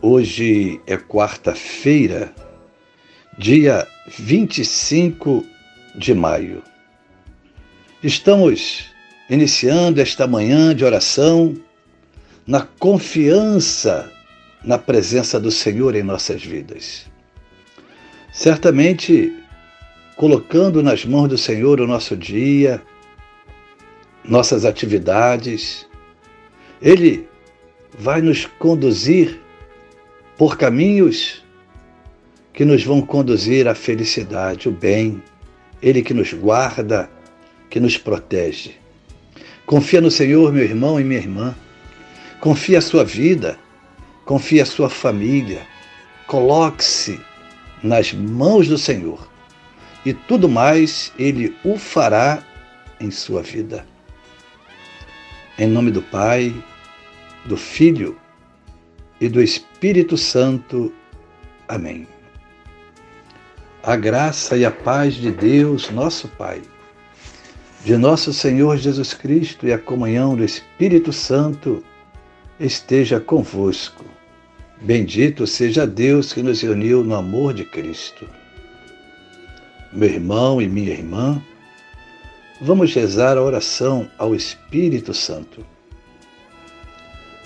Hoje é quarta-feira, dia 25 de maio. Estamos iniciando esta manhã de oração na confiança na presença do Senhor em nossas vidas. Certamente, colocando nas mãos do Senhor o nosso dia, nossas atividades, Ele vai nos conduzir por caminhos que nos vão conduzir à felicidade, o bem, Ele que nos guarda, que nos protege. Confia no Senhor, meu irmão e minha irmã. Confia a sua vida, confia a sua família. Coloque-se nas mãos do Senhor e tudo mais Ele o fará em sua vida. Em nome do Pai, do Filho e do Espírito Santo. Amém. A graça e a paz de Deus, nosso Pai, de nosso Senhor Jesus Cristo e a comunhão do Espírito Santo esteja convosco. Bendito seja Deus que nos uniu no amor de Cristo. Meu irmão e minha irmã, vamos rezar a oração ao Espírito Santo.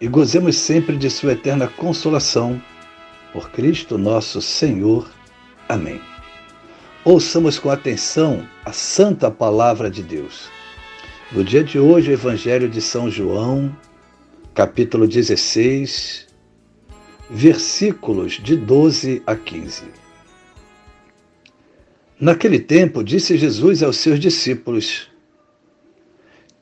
e gozemos sempre de Sua eterna consolação. Por Cristo nosso Senhor. Amém. Ouçamos com atenção a santa palavra de Deus. No dia de hoje, o Evangelho de São João, capítulo 16, versículos de 12 a 15. Naquele tempo, disse Jesus aos seus discípulos: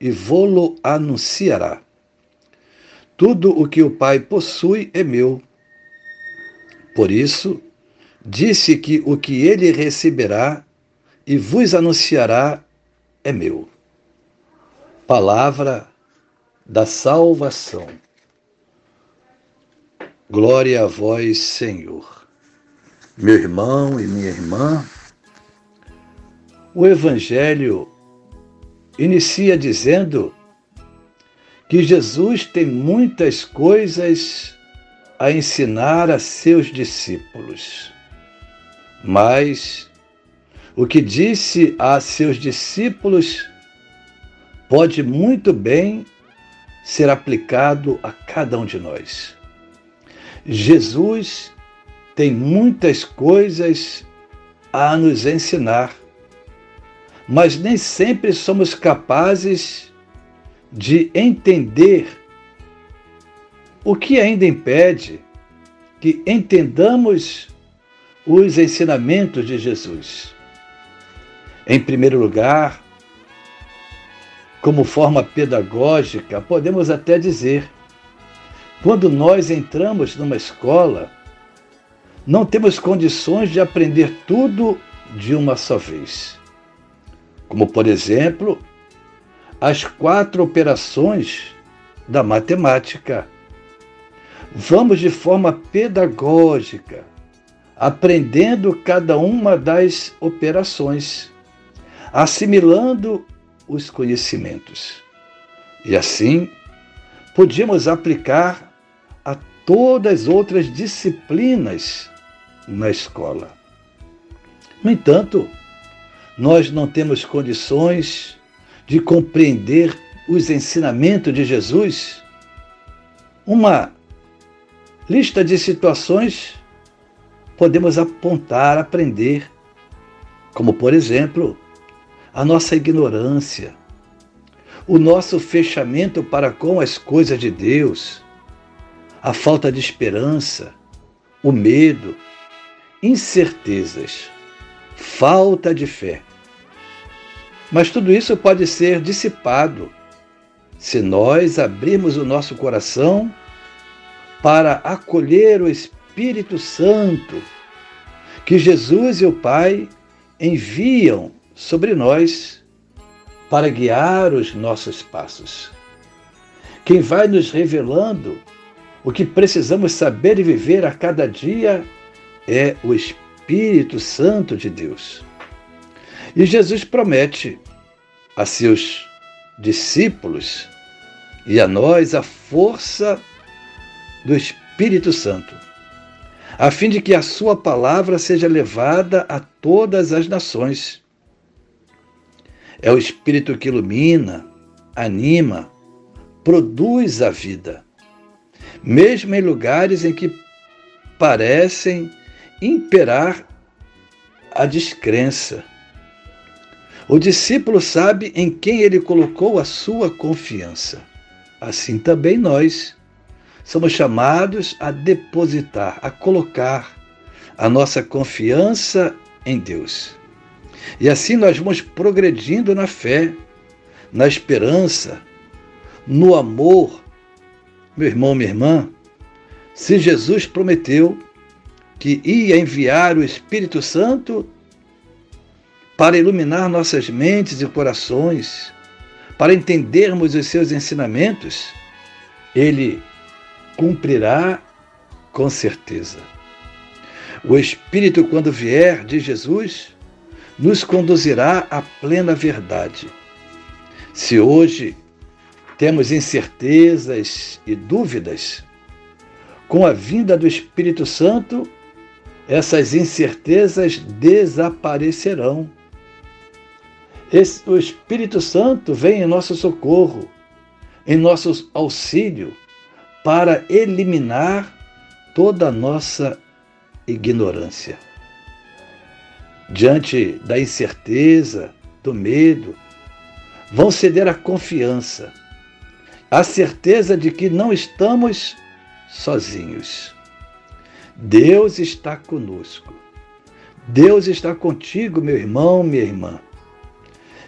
e vô-lo anunciará. Tudo o que o Pai possui é meu. Por isso, disse que o que ele receberá e vos anunciará é meu. Palavra da salvação. Glória a vós, Senhor. Meu irmão e minha irmã, o Evangelho inicia dizendo que Jesus tem muitas coisas a ensinar a seus discípulos. Mas o que disse a seus discípulos pode muito bem ser aplicado a cada um de nós. Jesus tem muitas coisas a nos ensinar mas nem sempre somos capazes de entender o que ainda impede que entendamos os ensinamentos de Jesus. Em primeiro lugar, como forma pedagógica, podemos até dizer: quando nós entramos numa escola, não temos condições de aprender tudo de uma só vez como por exemplo as quatro operações da matemática. Vamos de forma pedagógica, aprendendo cada uma das operações, assimilando os conhecimentos. E assim, podíamos aplicar a todas as outras disciplinas na escola. No entanto, nós não temos condições de compreender os ensinamentos de Jesus. Uma lista de situações podemos apontar, aprender, como por exemplo, a nossa ignorância, o nosso fechamento para com as coisas de Deus, a falta de esperança, o medo, incertezas, falta de fé. Mas tudo isso pode ser dissipado se nós abrirmos o nosso coração para acolher o Espírito Santo que Jesus e o Pai enviam sobre nós para guiar os nossos passos. Quem vai nos revelando o que precisamos saber e viver a cada dia é o Espírito Santo de Deus. E Jesus promete a seus discípulos e a nós a força do Espírito Santo, a fim de que a sua palavra seja levada a todas as nações. É o Espírito que ilumina, anima, produz a vida, mesmo em lugares em que parecem imperar a descrença. O discípulo sabe em quem ele colocou a sua confiança. Assim também nós somos chamados a depositar, a colocar a nossa confiança em Deus. E assim nós vamos progredindo na fé, na esperança, no amor. Meu irmão, minha irmã, se Jesus prometeu que ia enviar o Espírito Santo para iluminar nossas mentes e corações, para entendermos os seus ensinamentos, ele cumprirá com certeza. O Espírito, quando vier de Jesus, nos conduzirá à plena verdade. Se hoje temos incertezas e dúvidas, com a vinda do Espírito Santo, essas incertezas desaparecerão o Espírito Santo vem em nosso socorro, em nosso auxílio, para eliminar toda a nossa ignorância. Diante da incerteza, do medo, vão ceder a confiança, a certeza de que não estamos sozinhos. Deus está conosco. Deus está contigo, meu irmão, minha irmã.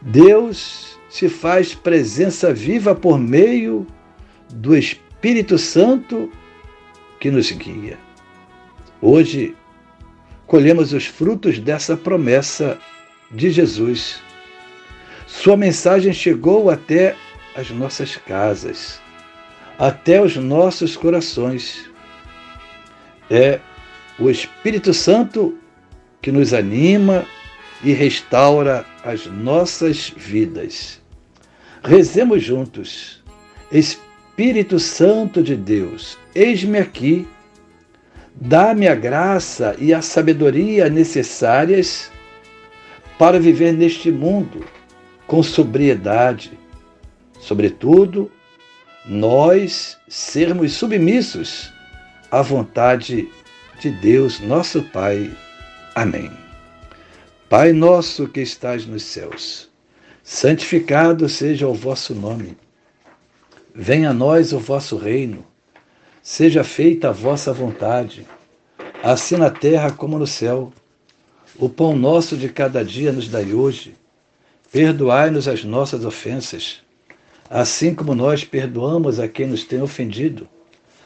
Deus se faz presença viva por meio do Espírito Santo que nos guia. Hoje, colhemos os frutos dessa promessa de Jesus. Sua mensagem chegou até as nossas casas, até os nossos corações. É o Espírito Santo que nos anima e restaura as nossas vidas. Rezemos juntos. Espírito Santo de Deus, eis-me aqui. Dá-me a graça e a sabedoria necessárias para viver neste mundo com sobriedade. Sobretudo, nós sermos submissos à vontade de Deus, nosso Pai. Amém. Pai nosso que estás nos céus, santificado seja o vosso nome. Venha a nós o vosso reino. Seja feita a vossa vontade, assim na terra como no céu. O pão nosso de cada dia nos dai hoje. Perdoai-nos as nossas ofensas, assim como nós perdoamos a quem nos tem ofendido.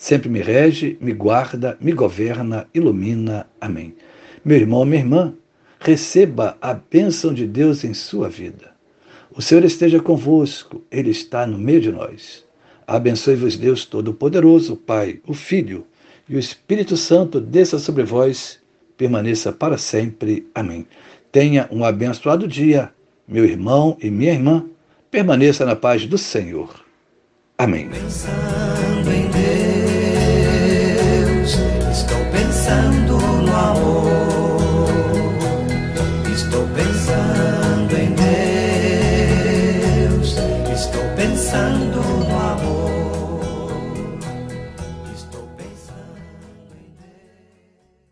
sempre me rege, me guarda, me governa, ilumina. Amém. Meu irmão, minha irmã, receba a bênção de Deus em sua vida. O Senhor esteja convosco, Ele está no meio de nós. Abençoe-vos Deus Todo-Poderoso, Pai, o Filho e o Espírito Santo, desça sobre vós, permaneça para sempre. Amém. Tenha um abençoado dia, meu irmão e minha irmã, permaneça na paz do Senhor. Amém. Pensando em Deus